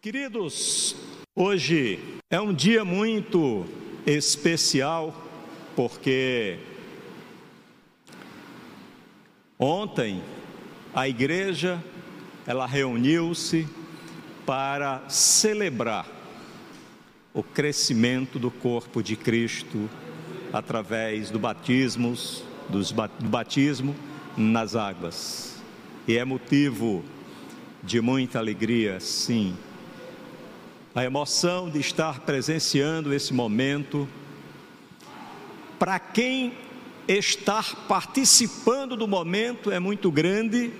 Queridos, hoje é um dia muito especial porque ontem a igreja ela reuniu-se para celebrar o crescimento do corpo de Cristo através do batismos, do batismo nas águas. E é motivo de muita alegria, sim, a emoção de estar presenciando esse momento. Para quem estar participando do momento é muito grande,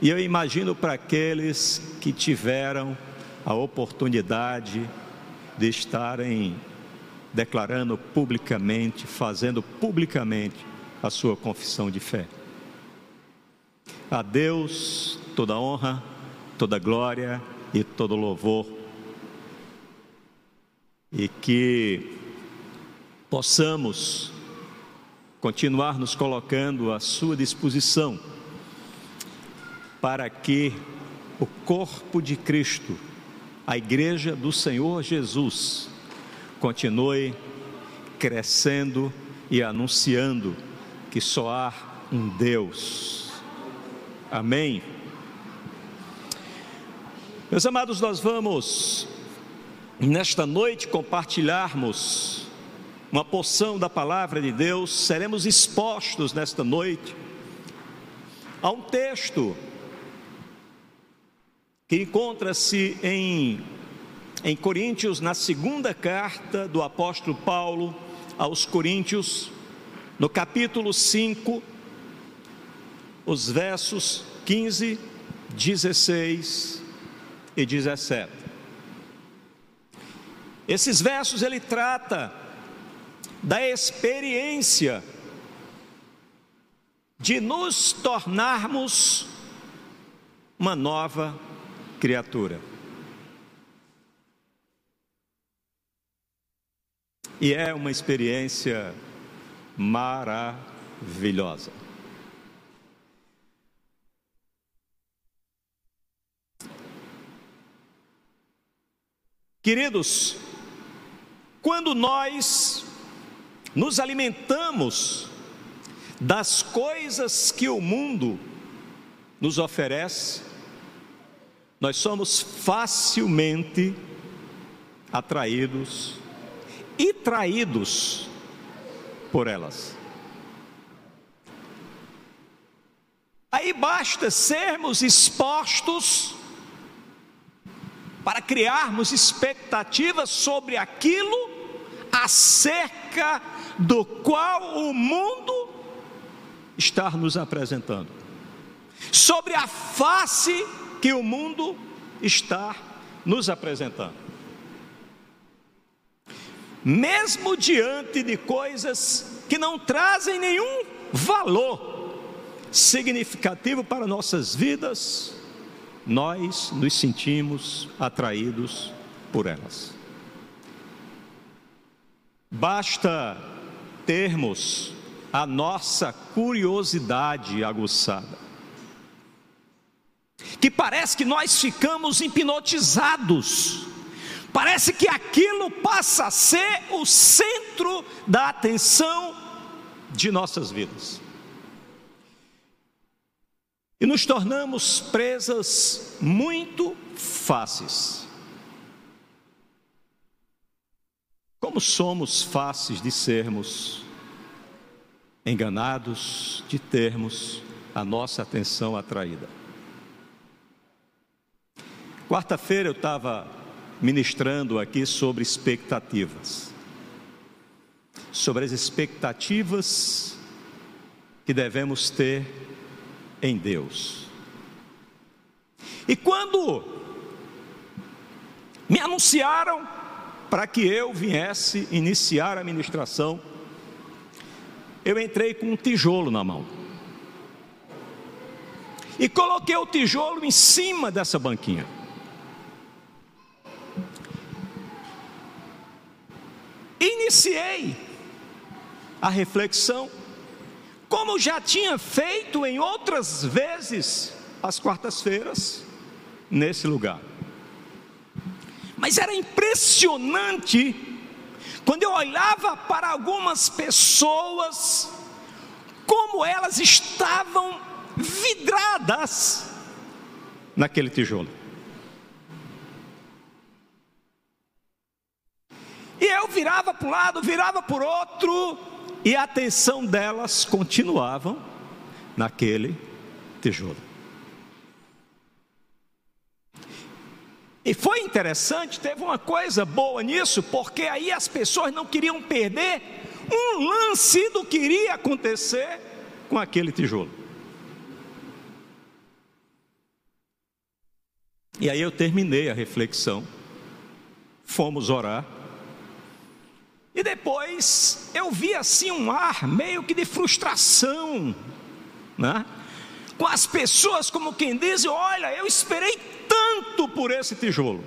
e eu imagino para aqueles que tiveram a oportunidade de estarem declarando publicamente, fazendo publicamente a sua confissão de fé. A Deus toda honra, toda glória e todo louvor e que possamos continuar nos colocando à sua disposição para que o corpo de Cristo, a igreja do Senhor Jesus, continue crescendo e anunciando que só há um Deus. Amém. Meus amados, nós vamos nesta noite compartilharmos uma porção da palavra de Deus, seremos expostos nesta noite a um texto que encontra-se em, em Coríntios, na segunda carta do apóstolo Paulo aos Coríntios, no capítulo 5, os versos 15, 16 e 17. Esses versos ele trata da experiência de nos tornarmos uma nova criatura. E é uma experiência maravilhosa. Queridos, quando nós nos alimentamos das coisas que o mundo nos oferece, nós somos facilmente atraídos e traídos por elas. Aí basta sermos expostos para criarmos expectativas sobre aquilo acerca do qual o mundo está nos apresentando, sobre a face que o mundo está nos apresentando. Mesmo diante de coisas que não trazem nenhum valor significativo para nossas vidas, nós nos sentimos atraídos por elas. Basta termos a nossa curiosidade aguçada, que parece que nós ficamos hipnotizados, parece que aquilo passa a ser o centro da atenção de nossas vidas. E nos tornamos presas muito fáceis. Como somos fáceis de sermos enganados, de termos a nossa atenção atraída. Quarta-feira eu estava ministrando aqui sobre expectativas, sobre as expectativas que devemos ter em Deus. E quando me anunciaram para que eu viesse iniciar a ministração, eu entrei com um tijolo na mão. E coloquei o tijolo em cima dessa banquinha. Iniciei a reflexão, como já tinha feito em outras vezes, às quartas-feiras, nesse lugar. Mas era impressionante quando eu olhava para algumas pessoas, como elas estavam vidradas naquele tijolo. E eu virava para um lado, virava o outro, e a atenção delas continuavam naquele tijolo. E foi interessante, teve uma coisa boa nisso, porque aí as pessoas não queriam perder um lance do que iria acontecer com aquele tijolo. E aí eu terminei a reflexão, fomos orar, e depois eu vi assim um ar meio que de frustração, né? com as pessoas como quem diz: Olha, eu esperei tanto por esse tijolo.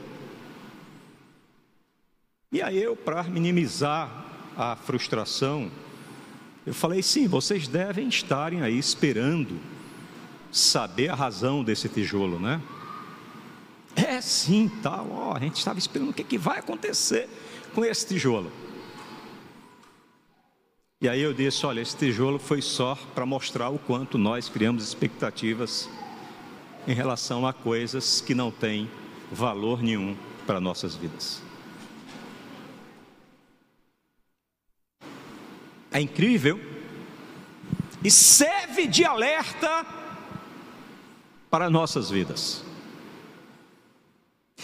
E aí eu, para minimizar a frustração, eu falei: sim, vocês devem estarem aí esperando saber a razão desse tijolo, né? É sim, tal, ó, a gente estava esperando o que, que vai acontecer com esse tijolo. E aí eu disse: olha, esse tijolo foi só para mostrar o quanto nós criamos expectativas em relação a coisas que não têm valor nenhum para nossas vidas. É incrível e serve de alerta para nossas vidas.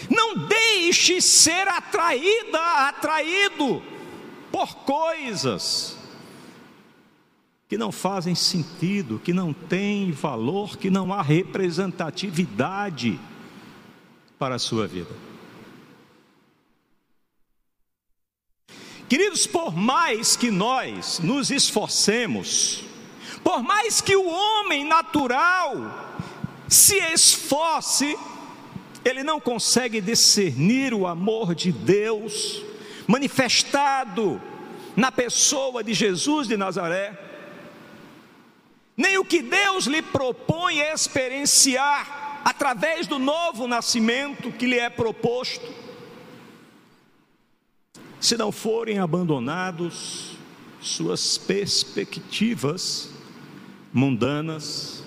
Não deixe ser atraída, atraído por coisas que não fazem sentido, que não têm valor, que não há representatividade para a sua vida. Queridos, por mais que nós nos esforcemos, por mais que o homem natural se esforce, ele não consegue discernir o amor de Deus manifestado na pessoa de Jesus de Nazaré nem o que Deus lhe propõe experienciar através do novo nascimento que lhe é proposto, se não forem abandonados suas perspectivas mundanas,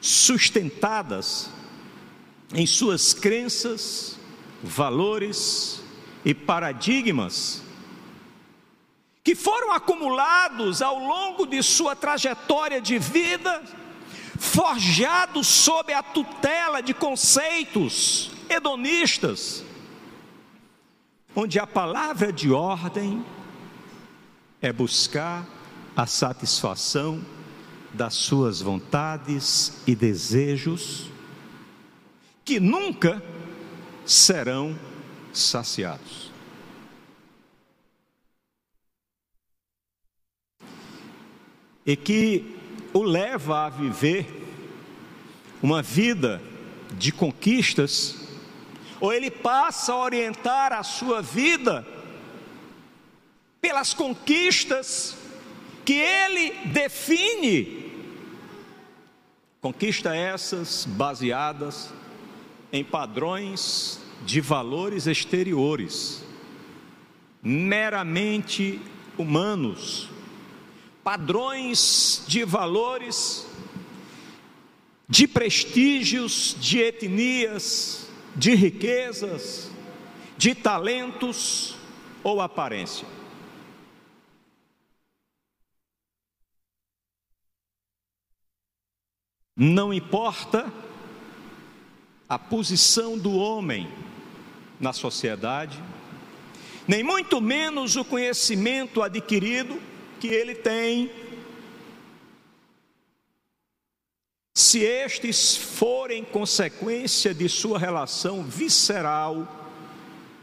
sustentadas em suas crenças, valores e paradigmas que foram acumulados ao longo de sua trajetória de vida, forjados sob a tutela de conceitos hedonistas, onde a palavra de ordem é buscar a satisfação das suas vontades e desejos, que nunca serão saciados. E que o leva a viver uma vida de conquistas, ou ele passa a orientar a sua vida pelas conquistas que ele define, conquista essas baseadas em padrões de valores exteriores, meramente humanos, padrões de valores, de prestígios, de etnias, de riquezas, de talentos ou aparência. Não importa a posição do homem na sociedade, nem muito menos o conhecimento adquirido que ele tem, se estes forem consequência de sua relação visceral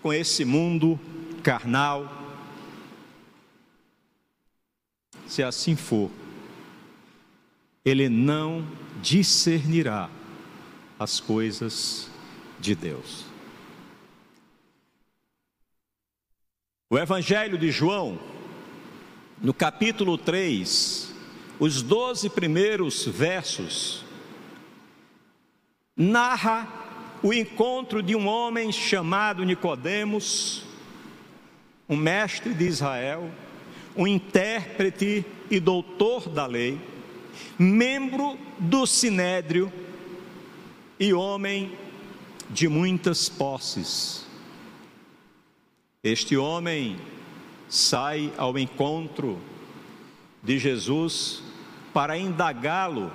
com esse mundo carnal, se assim for, ele não discernirá as coisas de Deus. O Evangelho de João, no capítulo 3, os doze primeiros versos, narra o encontro de um homem chamado Nicodemos, um mestre de Israel, um intérprete e doutor da lei, membro do sinédrio e homem de muitas posses. Este homem sai ao encontro de Jesus para indagá-lo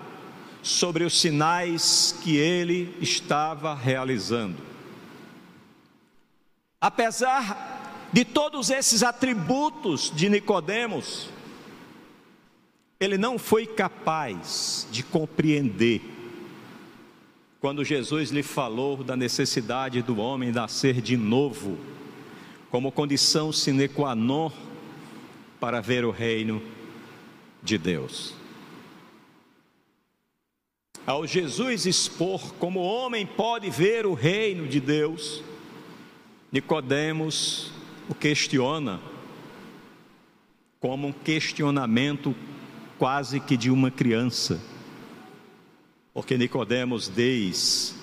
sobre os sinais que ele estava realizando. Apesar de todos esses atributos de Nicodemos, ele não foi capaz de compreender quando Jesus lhe falou da necessidade do homem nascer de novo, como condição sine qua non para ver o reino de Deus. Ao Jesus expor como homem pode ver o reino de Deus, Nicodemos o questiona como um questionamento quase que de uma criança. Porque Nicodemos diz,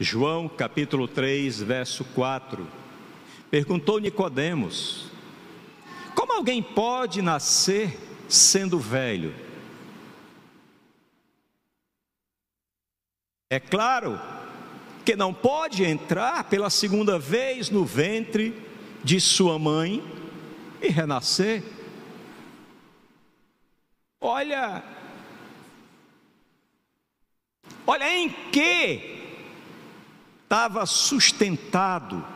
João capítulo 3, verso 4, perguntou Nicodemos: Como alguém pode nascer sendo velho? É claro que não pode entrar pela segunda vez no ventre de sua mãe e renascer. Olha, olha em que estava sustentado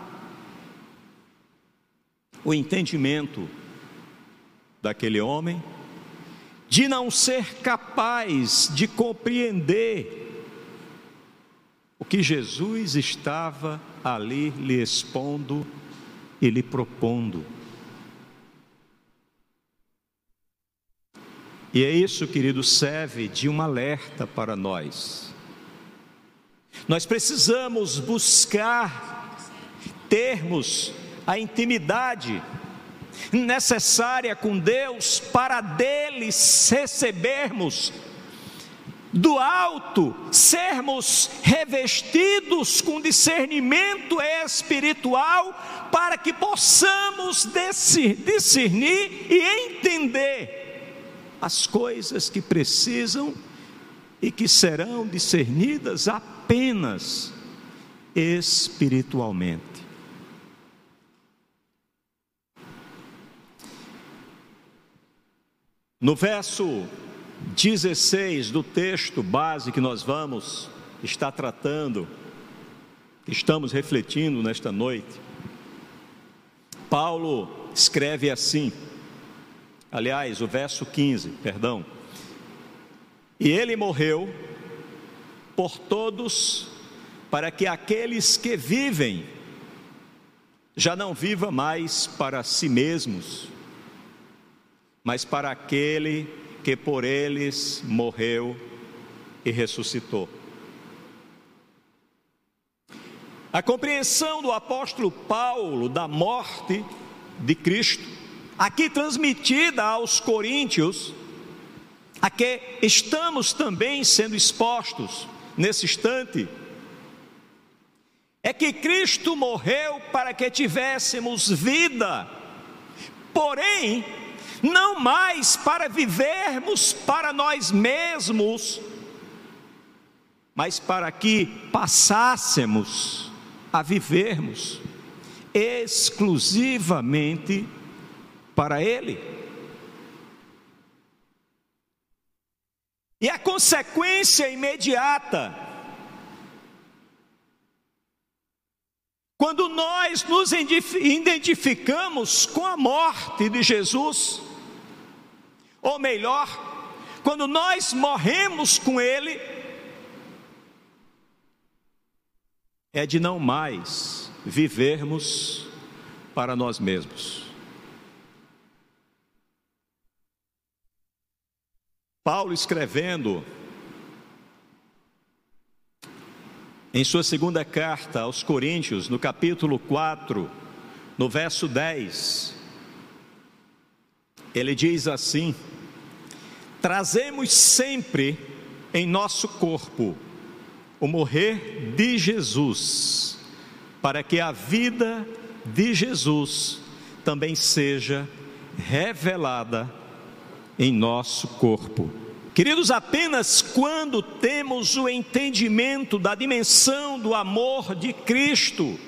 o entendimento daquele homem de não ser capaz de compreender o que Jesus estava ali lhe expondo e lhe propondo. E é isso, querido, serve de um alerta para nós. Nós precisamos buscar termos a intimidade necessária com Deus para deles recebermos do alto, sermos revestidos com discernimento espiritual para que possamos discernir e entender as coisas que precisam e que serão discernidas apenas espiritualmente. No verso 16 do texto base que nós vamos estar tratando, estamos refletindo nesta noite, Paulo escreve assim: Aliás, o verso 15, perdão. E ele morreu por todos, para que aqueles que vivem já não viva mais para si mesmos, mas para aquele que por eles morreu e ressuscitou. A compreensão do apóstolo Paulo da morte de Cristo aqui transmitida aos coríntios, a que estamos também sendo expostos nesse instante, é que Cristo morreu para que tivéssemos vida, porém, não mais para vivermos para nós mesmos, mas para que passássemos a vivermos exclusivamente para ele. E a consequência imediata, quando nós nos identificamos com a morte de Jesus, ou melhor, quando nós morremos com Ele, é de não mais vivermos para nós mesmos. Paulo escrevendo em sua segunda carta aos Coríntios, no capítulo 4, no verso 10, ele diz assim: Trazemos sempre em nosso corpo o morrer de Jesus, para que a vida de Jesus também seja revelada em nosso corpo. Queridos, apenas quando temos o entendimento da dimensão do amor de Cristo,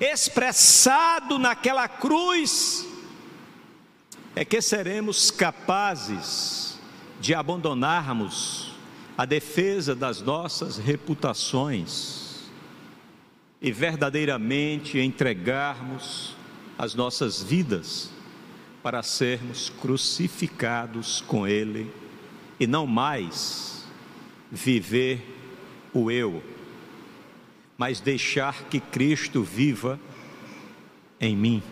expressado naquela cruz, é que seremos capazes de abandonarmos a defesa das nossas reputações e verdadeiramente entregarmos as nossas vidas para sermos crucificados com Ele e não mais viver o eu, mas deixar que Cristo viva em mim.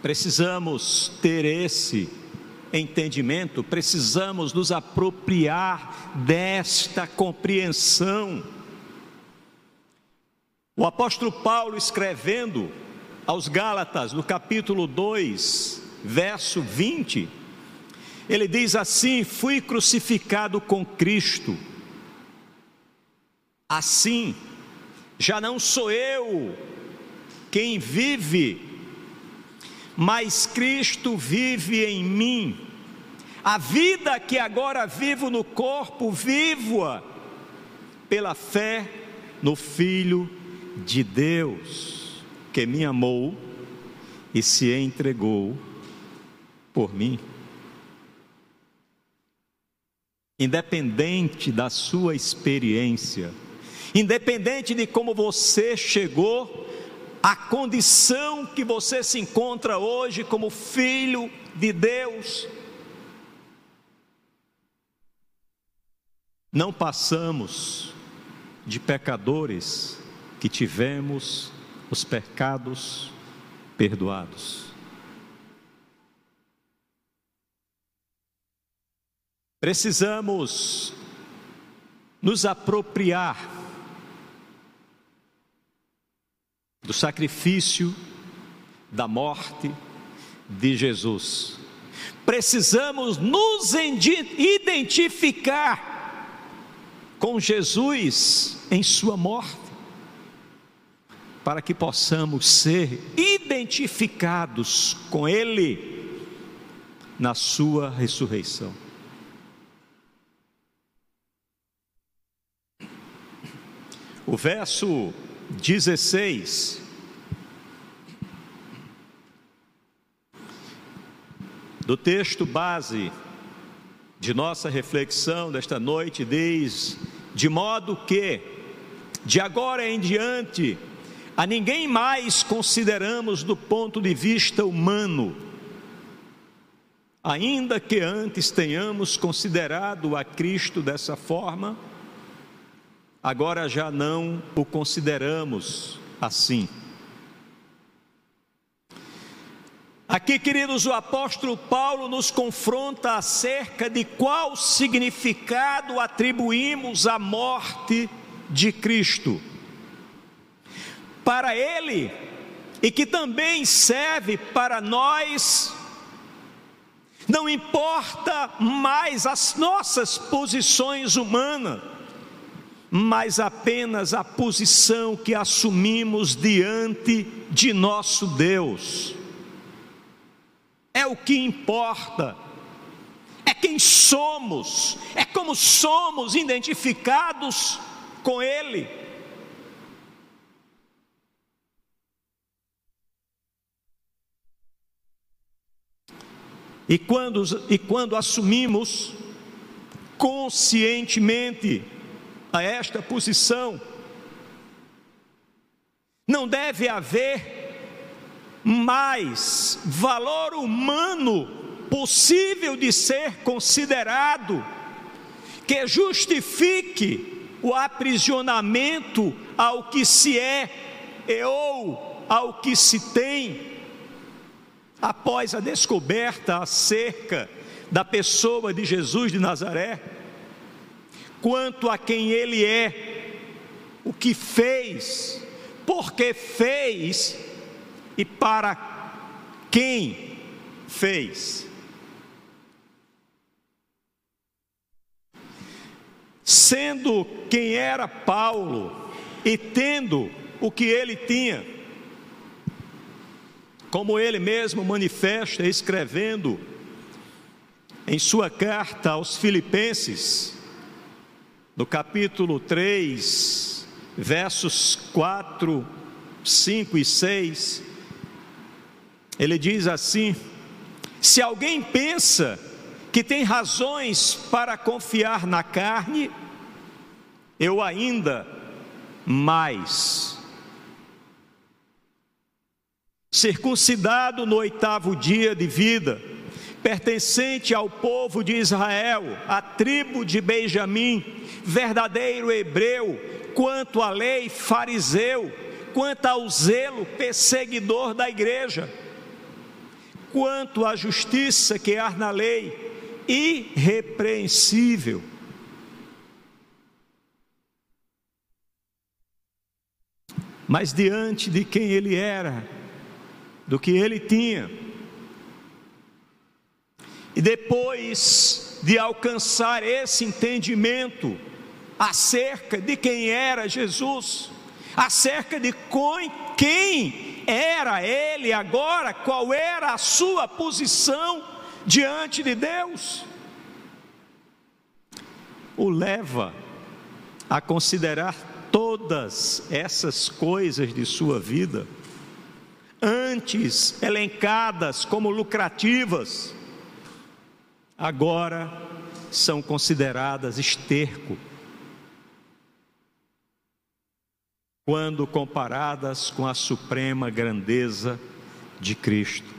Precisamos ter esse entendimento, precisamos nos apropriar desta compreensão. O apóstolo Paulo escrevendo aos Gálatas, no capítulo 2, verso 20, ele diz assim: Fui crucificado com Cristo, assim, já não sou eu quem vive, mas Cristo vive em mim. A vida que agora vivo no corpo, vivo-a pela fé no Filho de Deus, que me amou e se entregou por mim. Independente da sua experiência, independente de como você chegou a condição que você se encontra hoje como filho de Deus. Não passamos de pecadores que tivemos os pecados perdoados. Precisamos nos apropriar do sacrifício, da morte de Jesus. Precisamos nos identificar com Jesus em Sua morte, para que possamos ser identificados com Ele na Sua ressurreição. O verso 16. Do texto base de nossa reflexão desta noite diz: de modo que, de agora em diante, a ninguém mais consideramos do ponto de vista humano, ainda que antes tenhamos considerado a Cristo dessa forma, agora já não o consideramos assim. Aqui, queridos, o apóstolo Paulo nos confronta acerca de qual significado atribuímos à morte de Cristo. Para ele, e que também serve para nós, não importa mais as nossas posições humanas, mas apenas a posição que assumimos diante de nosso Deus. É o que importa, é quem somos, é como somos identificados com Ele. E quando, e quando assumimos conscientemente a esta posição. Não deve haver mais valor humano possível de ser considerado que justifique o aprisionamento ao que se é e ou ao que se tem após a descoberta acerca da pessoa de Jesus de Nazaré quanto a quem Ele é, o que fez, porque fez e para quem fez. sendo quem era Paulo e tendo o que ele tinha, como ele mesmo manifesta escrevendo em sua carta aos Filipenses, no capítulo 3, versos 4, 5 e 6, ele diz assim: Se alguém pensa que tem razões para confiar na carne, eu ainda mais. Circuncidado no oitavo dia de vida, pertencente ao povo de Israel, a tribo de Benjamim, verdadeiro hebreu, quanto à lei, fariseu, quanto ao zelo, perseguidor da igreja, quanto à justiça que há na lei, irrepreensível. Mas diante de quem ele era, do que ele tinha, e depois de alcançar esse entendimento acerca de quem era Jesus, acerca de quem era ele agora, qual era a sua posição diante de Deus, o leva a considerar todas essas coisas de sua vida, antes elencadas como lucrativas, agora são consideradas esterco, quando comparadas com a suprema grandeza de Cristo.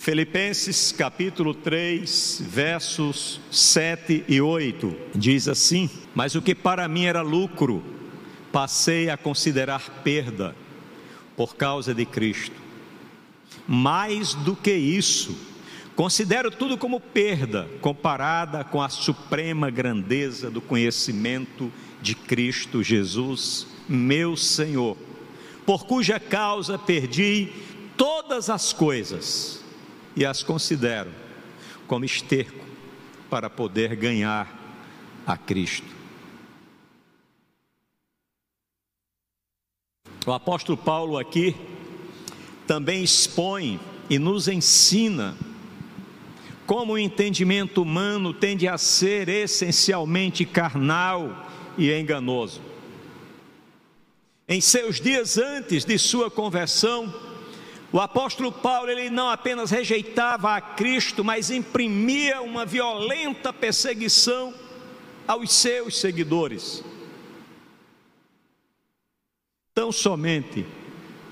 Filipenses capítulo 3, versos 7 e 8 diz assim: Mas o que para mim era lucro, passei a considerar perda por causa de Cristo. Mais do que isso, considero tudo como perda comparada com a suprema grandeza do conhecimento de Cristo Jesus, meu Senhor, por cuja causa perdi todas as coisas e as considero como esterco para poder ganhar a Cristo. O apóstolo Paulo aqui também expõe e nos ensina como o entendimento humano tende a ser essencialmente carnal e enganoso. Em seus dias antes de sua conversão, o apóstolo Paulo ele não apenas rejeitava a Cristo, mas imprimia uma violenta perseguição aos seus seguidores. Tão somente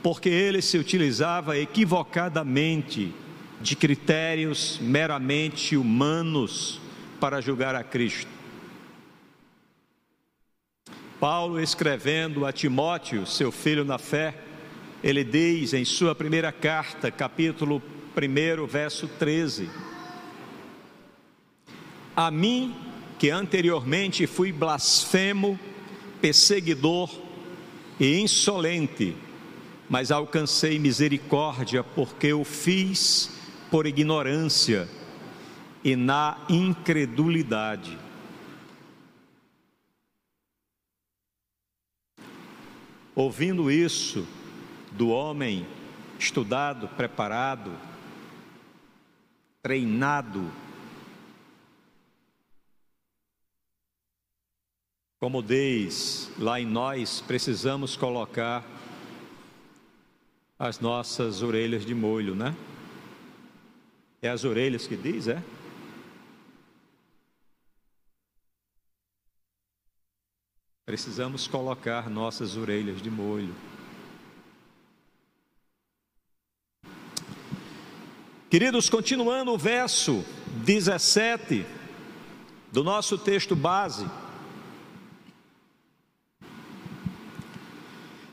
porque ele se utilizava equivocadamente de critérios meramente humanos para julgar a Cristo. Paulo escrevendo a Timóteo, seu filho na fé, ele diz em sua primeira carta, capítulo 1, verso 13: A mim, que anteriormente fui blasfemo, perseguidor e insolente, mas alcancei misericórdia, porque o fiz por ignorância e na incredulidade. Ouvindo isso, do homem estudado, preparado, treinado, como diz lá em nós, precisamos colocar as nossas orelhas de molho, né? É as orelhas que diz, é? Precisamos colocar nossas orelhas de molho. Queridos, continuando o verso 17 do nosso texto base,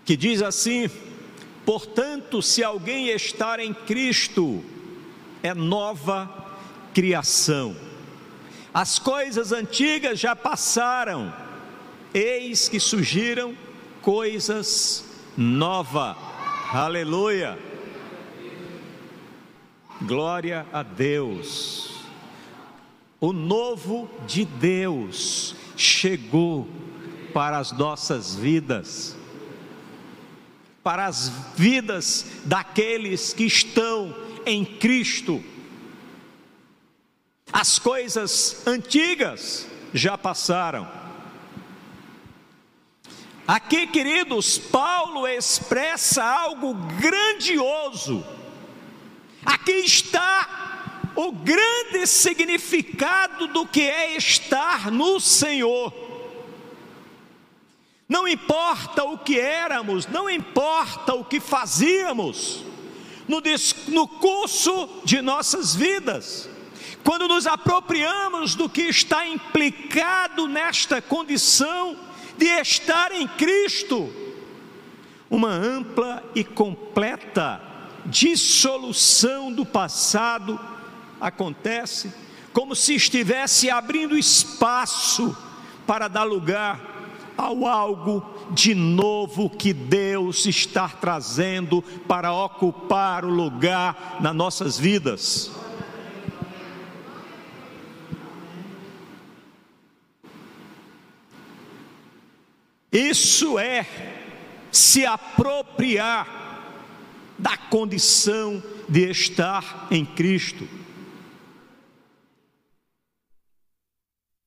que diz assim: Portanto, se alguém estar em Cristo, é nova criação. As coisas antigas já passaram, eis que surgiram coisas novas. Aleluia. Glória a Deus. O novo de Deus chegou para as nossas vidas, para as vidas daqueles que estão em Cristo. As coisas antigas já passaram. Aqui, queridos, Paulo expressa algo grandioso. Aqui está o grande significado do que é estar no Senhor. Não importa o que éramos, não importa o que fazíamos, no, no curso de nossas vidas, quando nos apropriamos do que está implicado nesta condição de estar em Cristo, uma ampla e completa dissolução do passado acontece, como se estivesse abrindo espaço para dar lugar ao algo de novo que Deus está trazendo para ocupar o lugar nas nossas vidas. Isso é se apropriar da condição de estar em Cristo.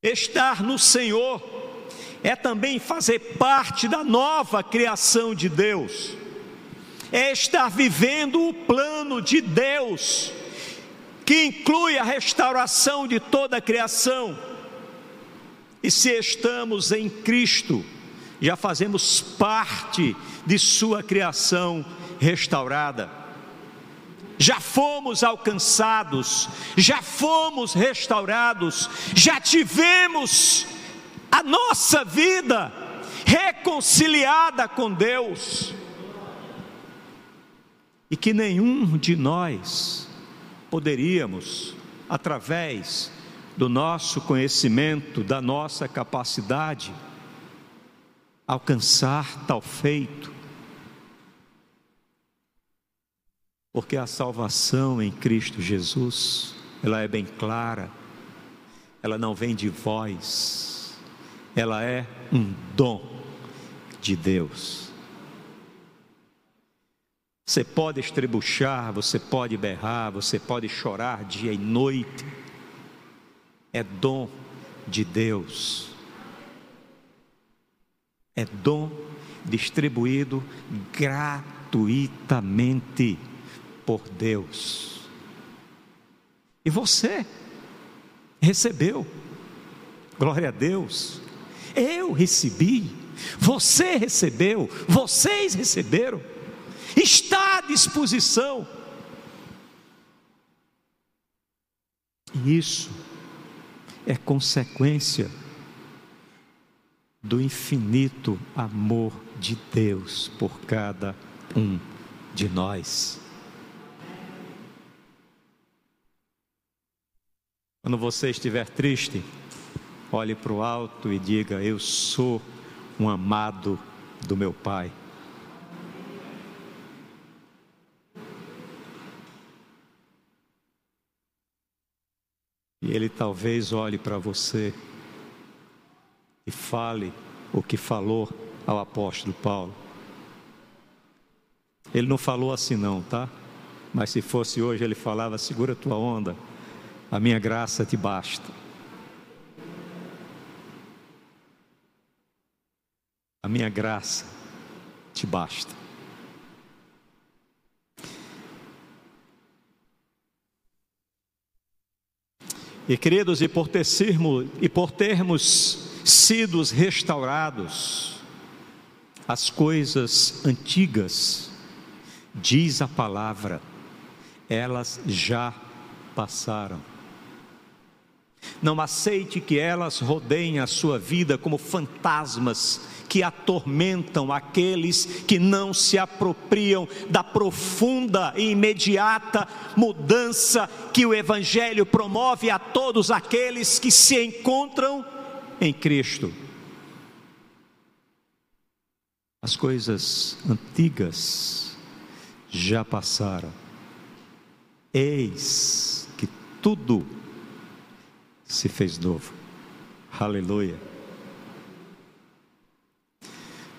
Estar no Senhor é também fazer parte da nova criação de Deus, é estar vivendo o plano de Deus, que inclui a restauração de toda a criação. E se estamos em Cristo, já fazemos parte de Sua criação restaurada. Já fomos alcançados, já fomos restaurados, já tivemos a nossa vida reconciliada com Deus. E que nenhum de nós poderíamos, através do nosso conhecimento, da nossa capacidade, alcançar tal feito, porque a salvação em Cristo Jesus, ela é bem clara, ela não vem de vós, ela é um dom de Deus. Você pode estrebuchar, você pode berrar, você pode chorar dia e noite, é dom de Deus é dom distribuído gratuitamente por Deus. E você recebeu, glória a Deus. Eu recebi, você recebeu, vocês receberam, está à disposição. E isso é consequência do infinito amor de Deus por cada um de nós. Quando você estiver triste, olhe para o alto e diga: Eu sou um amado do meu Pai. E Ele talvez olhe para você e fale o que falou ao apóstolo Paulo. Ele não falou assim não, tá? Mas se fosse hoje ele falava: segura tua onda, a minha graça te basta. Minha graça te basta. E queridos, e por, termos, e por termos sido restaurados, as coisas antigas, diz a palavra, elas já passaram. Não aceite que elas rodeiem a sua vida como fantasmas que atormentam aqueles que não se apropriam da profunda e imediata mudança que o Evangelho promove a todos aqueles que se encontram em Cristo. As coisas antigas já passaram. Eis que tudo se fez novo. Aleluia.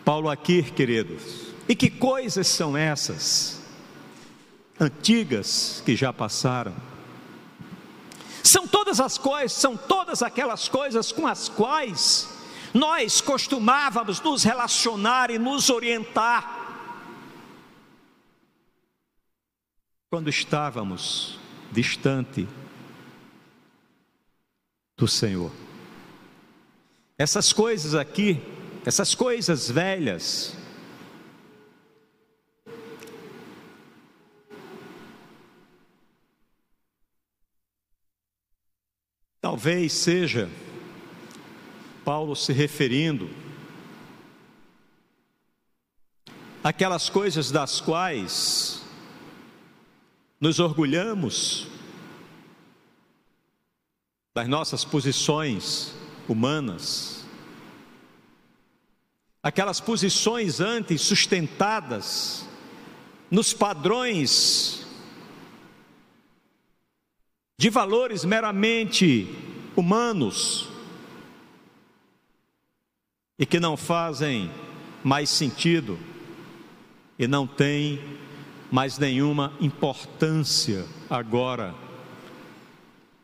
Paulo aqui, queridos, e que coisas são essas? Antigas que já passaram. São todas as coisas, são todas aquelas coisas com as quais nós costumávamos nos relacionar e nos orientar. Quando estávamos distante do Senhor. Essas coisas aqui, essas coisas velhas, talvez seja Paulo se referindo aquelas coisas das quais nos orgulhamos das nossas posições humanas, aquelas posições antes sustentadas nos padrões de valores meramente humanos e que não fazem mais sentido e não têm mais nenhuma importância agora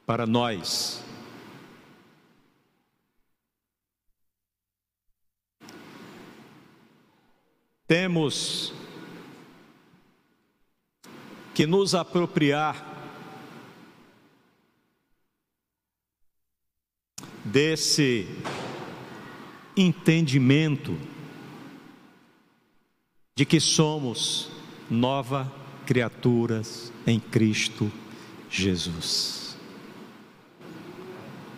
para nós. Temos que nos apropriar desse entendimento de que somos nova criaturas em Cristo Jesus.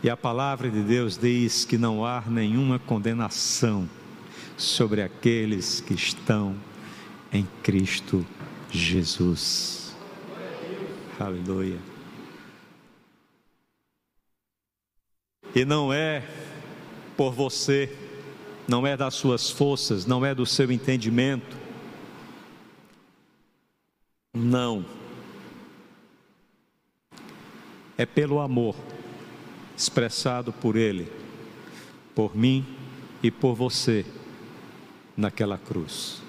E a palavra de Deus diz que não há nenhuma condenação sobre aqueles que estão em Cristo Jesus. Aleluia. E não é por você, não é das suas forças, não é do seu entendimento. Não. É pelo amor expressado por Ele, por mim e por você naquela cruz.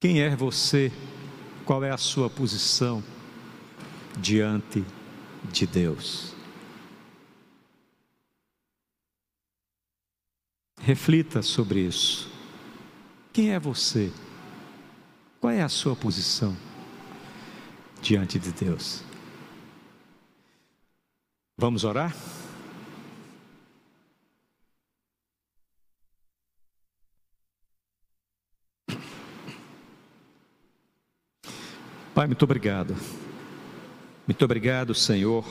Quem é você? Qual é a sua posição diante de Deus? Reflita sobre isso. Quem é você? Qual é a sua posição diante de Deus? Vamos orar? Pai, muito obrigado. Muito obrigado, Senhor,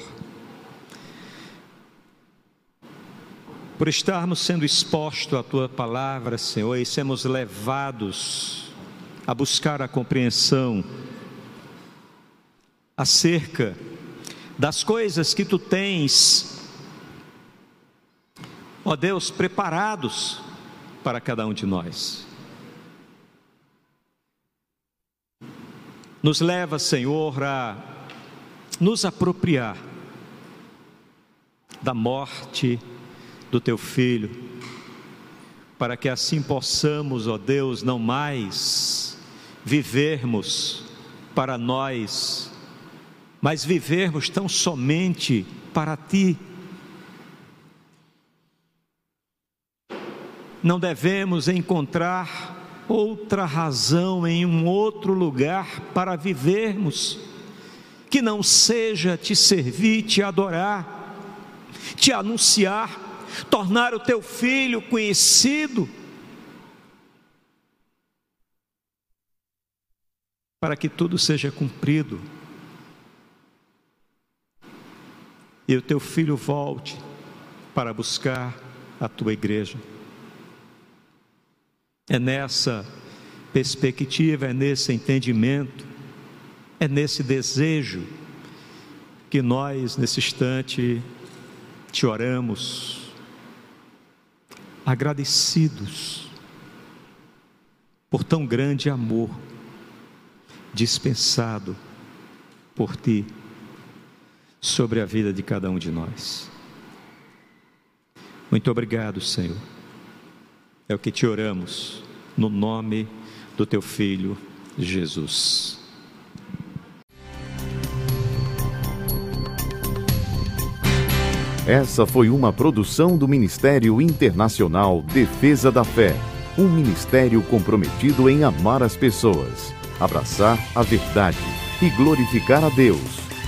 por estarmos sendo expostos à tua palavra, Senhor, e sermos levados a buscar a compreensão acerca das coisas que tu tens, ó Deus, preparados para cada um de nós. Nos leva, Senhor, a nos apropriar da morte do teu filho, para que assim possamos, ó Deus, não mais vivermos para nós, mas vivermos tão somente para ti. Não devemos encontrar outra razão em um outro lugar para vivermos, que não seja te servir, te adorar, te anunciar, tornar o teu filho conhecido, para que tudo seja cumprido e o teu filho volte para buscar a tua igreja. É nessa perspectiva, é nesse entendimento, é nesse desejo que nós, nesse instante, te oramos, agradecidos por tão grande amor dispensado por ti sobre a vida de cada um de nós. Muito obrigado, Senhor. É o que te oramos, no nome do teu Filho, Jesus. Essa foi uma produção do Ministério Internacional Defesa da Fé, um ministério comprometido em amar as pessoas, abraçar a verdade e glorificar a Deus.